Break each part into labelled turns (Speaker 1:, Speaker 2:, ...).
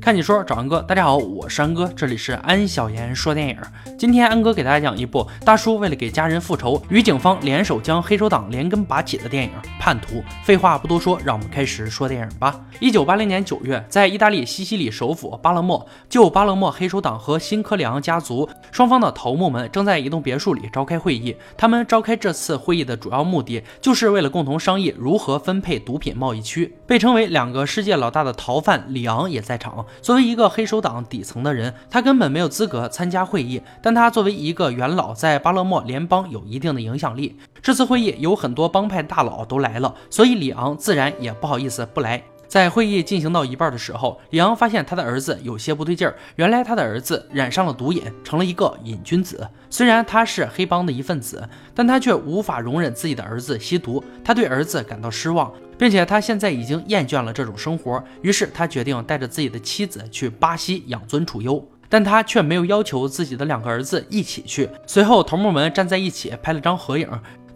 Speaker 1: 看你说找安哥，大家好，我是安哥，这里是安小言说电影。今天安哥给大家讲一部大叔为了给家人复仇，与警方联手将黑手党连根拔起的电影《叛徒》。废话不多说，让我们开始说电影吧。一九八零年九月，在意大利西西里首府巴勒莫，就巴勒莫黑手党和新科里昂家族双方的头目们正在一栋别墅里召开会议。他们召开这次会议的主要目的，就是为了共同商议如何分配毒品贸易区。被称为两个世界老大的逃犯里昂也在场。作为一个黑手党底层的人，他根本没有资格参加会议。但他作为一个元老，在巴勒莫联邦有一定的影响力。这次会议有很多帮派大佬都来了，所以里昂自然也不好意思不来。在会议进行到一半的时候，里昂发现他的儿子有些不对劲儿。原来他的儿子染上了毒瘾，成了一个瘾君子。虽然他是黑帮的一份子，但他却无法容忍自己的儿子吸毒。他对儿子感到失望。并且他现在已经厌倦了这种生活，于是他决定带着自己的妻子去巴西养尊处优，但他却没有要求自己的两个儿子一起去。随后，头目们站在一起拍了张合影。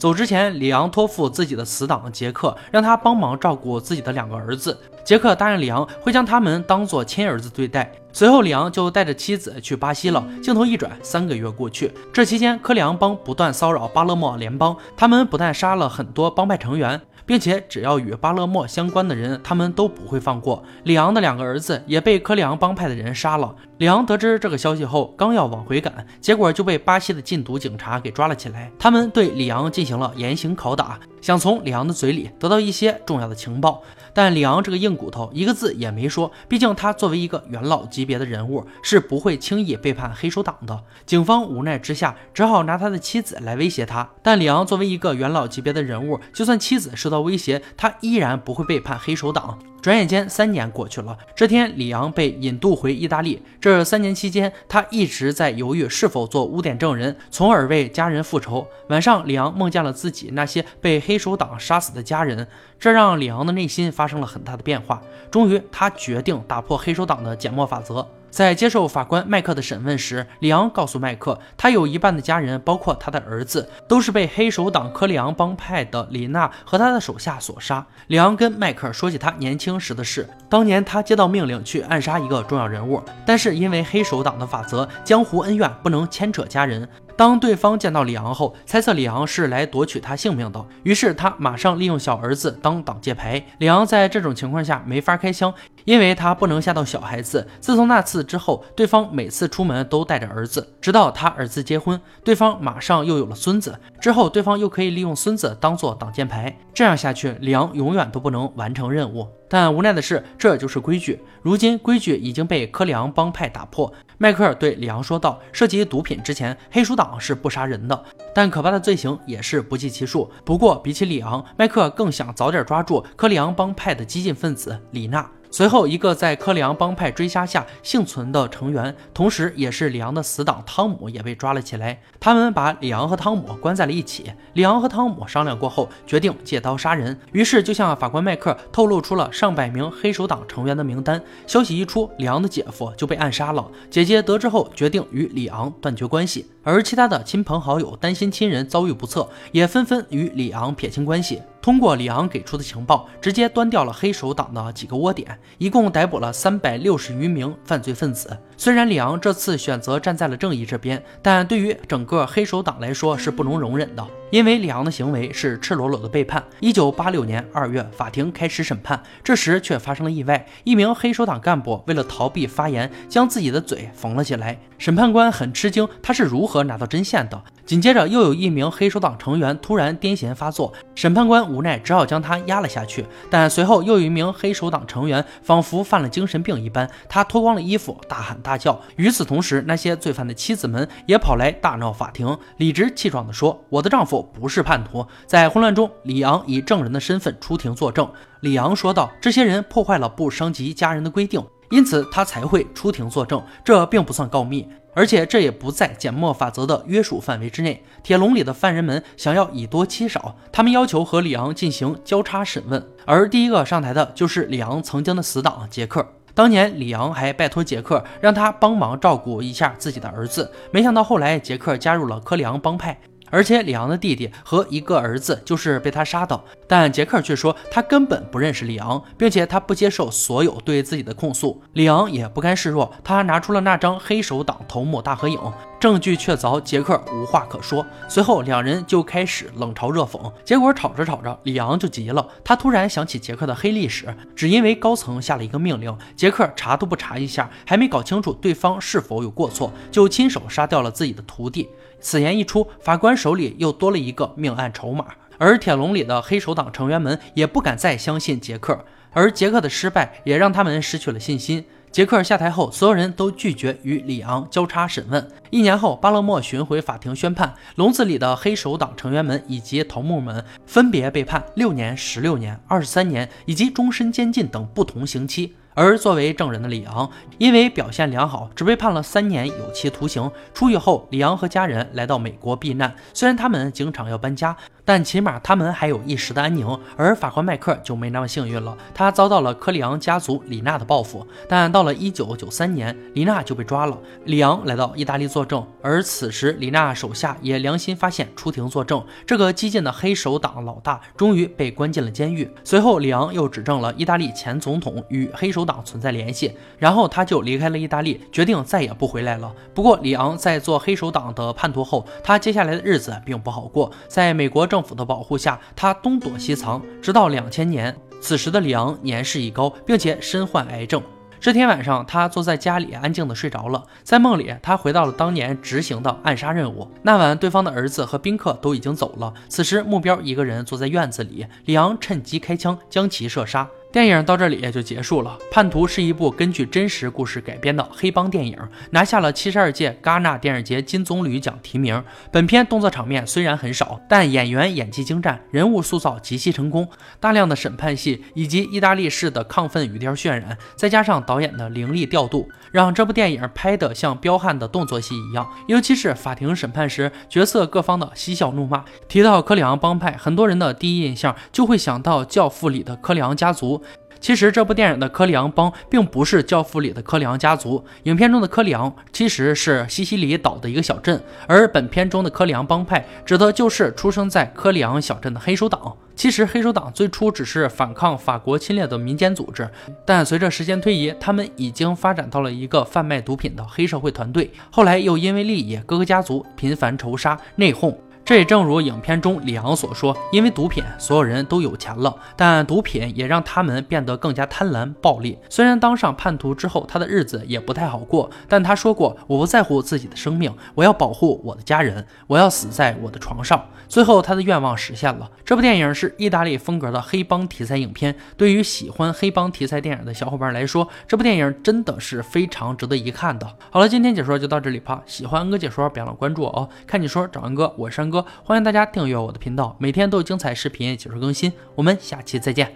Speaker 1: 走之前，里昂托付自己的死党杰克，让他帮忙照顾自己的两个儿子。杰克答应里昂会将他们当做亲儿子对待。随后，里昂就带着妻子去巴西了。镜头一转，三个月过去，这期间科里昂帮不断骚扰巴勒莫联邦，他们不但杀了很多帮派成员。并且只要与巴勒莫相关的人，他们都不会放过。里昂的两个儿子也被科里昂帮派的人杀了。里昂得知这个消息后，刚要往回赶，结果就被巴西的禁毒警察给抓了起来。他们对里昂进行了严刑拷打，想从里昂的嘴里得到一些重要的情报。但里昂这个硬骨头一个字也没说，毕竟他作为一个元老级别的人物，是不会轻易背叛黑手党的。警方无奈之下，只好拿他的妻子来威胁他。但里昂作为一个元老级别的人物，就算妻子受到威胁，他依然不会背叛黑手党。转眼间，三年过去了。这天，里昂被引渡回意大利。这三年期间，他一直在犹豫是否做污点证人，从而为家人复仇。晚上，里昂梦见了自己那些被黑手党杀死的家人，这让里昂的内心发生了很大的变化。终于，他决定打破黑手党的缄默法则。在接受法官麦克的审问时，里昂告诉麦克，他有一半的家人，包括他的儿子，都是被黑手党科里昂帮派的李娜和他的手下所杀。里昂跟麦克说起他年轻时的事，当年他接到命令去暗杀一个重要人物，但是因为黑手党的法则，江湖恩怨不能牵扯家人。当对方见到里昂后，猜测里昂是来夺取他性命的，于是他马上利用小儿子当挡箭牌。里昂在这种情况下没法开枪，因为他不能吓到小孩子。自从那次之后，对方每次出门都带着儿子，直到他儿子结婚，对方马上又有了孙子。之后，对方又可以利用孙子当做挡箭牌。这样下去，里昂永远都不能完成任务。但无奈的是，这就是规矩。如今规矩已经被科里昂帮派打破。迈克尔对里昂说道：“涉及毒品之前，黑手党是不杀人的，但可怕的罪行也是不计其数。不过，比起里昂，迈克尔更想早点抓住科里昂帮派的激进分子李娜。”随后，一个在科里昂帮派追杀下幸存的成员，同时也是里昂的死党汤姆也被抓了起来。他们把里昂和汤姆关在了一起。里昂和汤姆商量过后，决定借刀杀人。于是就向法官麦克透露出了上百名黑手党成员的名单。消息一出，里昂的姐夫就被暗杀了。姐姐得知后，决定与里昂断绝关系。而其他的亲朋好友担心亲人遭遇不测，也纷纷与里昂撇清关系。通过里昂给出的情报，直接端掉了黑手党的几个窝点，一共逮捕了三百六十余名犯罪分子。虽然里昂这次选择站在了正义这边，但对于整个黑手党来说是不能容忍的。因为里昂的行为是赤裸裸的背叛。一九八六年二月，法庭开始审判，这时却发生了意外。一名黑手党干部为了逃避发言，将自己的嘴缝了起来。审判官很吃惊，他是如何拿到针线的？紧接着，又有一名黑手党成员突然癫痫发作，审判官无奈只好将他压了下去。但随后又有一名黑手党成员仿佛犯了精神病一般，他脱光了衣服，大喊大叫。与此同时，那些罪犯的妻子们也跑来大闹法庭，理直气壮地说：“我的丈夫。”不是叛徒，在混乱中，里昂以证人的身份出庭作证。里昂说道：“这些人破坏了不伤及家人的规定，因此他才会出庭作证。这并不算告密，而且这也不在缄默法则的约束范围之内。铁笼里的犯人们想要以多欺少，他们要求和里昂进行交叉审问，而第一个上台的就是里昂曾经的死党杰克。”当年，里昂还拜托杰克让他帮忙照顾一下自己的儿子，没想到后来杰克加入了科里昂帮派。而且里昂的弟弟和一个儿子就是被他杀的。但杰克却说他根本不认识里昂，并且他不接受所有对自己的控诉。里昂也不甘示弱，他拿出了那张黑手党头目大合影，证据确凿，杰克无话可说。随后两人就开始冷嘲热讽，结果吵着吵着，里昂就急了，他突然想起杰克的黑历史，只因为高层下了一个命令，杰克查都不查一下，还没搞清楚对方是否有过错，就亲手杀掉了自己的徒弟。此言一出，法官手里又多了一个命案筹码，而铁笼里的黑手党成员们也不敢再相信杰克，而杰克的失败也让他们失去了信心。杰克下台后，所有人都拒绝与里昂交叉审问。一年后，巴勒莫巡回法庭宣判，笼子里的黑手党成员们以及头目们分别被判六年、十六年、二十三年以及终身监禁等不同刑期。而作为证人的里昂，因为表现良好，只被判了三年有期徒刑。出狱后，里昂和家人来到美国避难，虽然他们经常要搬家。但起码他们还有一时的安宁，而法官麦克就没那么幸运了，他遭到了科里昂家族李娜的报复。但到了一九九三年，李娜就被抓了，里昂来到意大利作证，而此时李娜手下也良心发现，出庭作证。这个激进的黑手党老大终于被关进了监狱。随后，里昂又指证了意大利前总统与黑手党存在联系，然后他就离开了意大利，决定再也不回来了。不过，里昂在做黑手党的叛徒后，他接下来的日子并不好过，在美国。政府的保护下，他东躲西藏，直到两千年。此时的里昂年事已高，并且身患癌症。这天晚上，他坐在家里，安静的睡着了。在梦里，他回到了当年执行的暗杀任务。那晚，对方的儿子和宾客都已经走了。此时，目标一个人坐在院子里，里昂趁机开枪，将其射杀。电影到这里也就结束了。《叛徒》是一部根据真实故事改编的黑帮电影，拿下了七十二届戛纳电影节金棕榈奖提名。本片动作场面虽然很少，但演员演技精湛，人物塑造极其成功。大量的审判戏以及意大利式的亢奋语调渲染，再加上导演的凌厉调度，让这部电影拍得像彪悍的动作戏一样。尤其是法庭审判时，角色各方的嬉笑怒骂。提到科里昂帮派，很多人的第一印象就会想到《教父》里的科里昂家族。其实这部电影的科里昂帮并不是《教父》里的科里昂家族，影片中的科里昂其实是西西里岛的一个小镇，而本片中的科里昂帮派指的就是出生在科里昂小镇的黑手党。其实黑手党最初只是反抗法国侵略的民间组织，但随着时间推移，他们已经发展到了一个贩卖毒品的黑社会团队，后来又因为利益，各个家族频繁仇杀内讧。这也正如影片中里昂所说，因为毒品，所有人都有钱了，但毒品也让他们变得更加贪婪暴力。虽然当上叛徒之后，他的日子也不太好过，但他说过：“我不在乎自己的生命，我要保护我的家人，我要死在我的床上。”最后，他的愿望实现了。这部电影是意大利风格的黑帮题材影片，对于喜欢黑帮题材电影的小伙伴来说，这部电影真的是非常值得一看的。好了，今天解说就到这里吧。喜欢安哥解说，别忘了关注我哦。看你说找安哥，我是安哥。欢迎大家订阅我的频道，每天都有精彩视频解说更新。我们下期再见。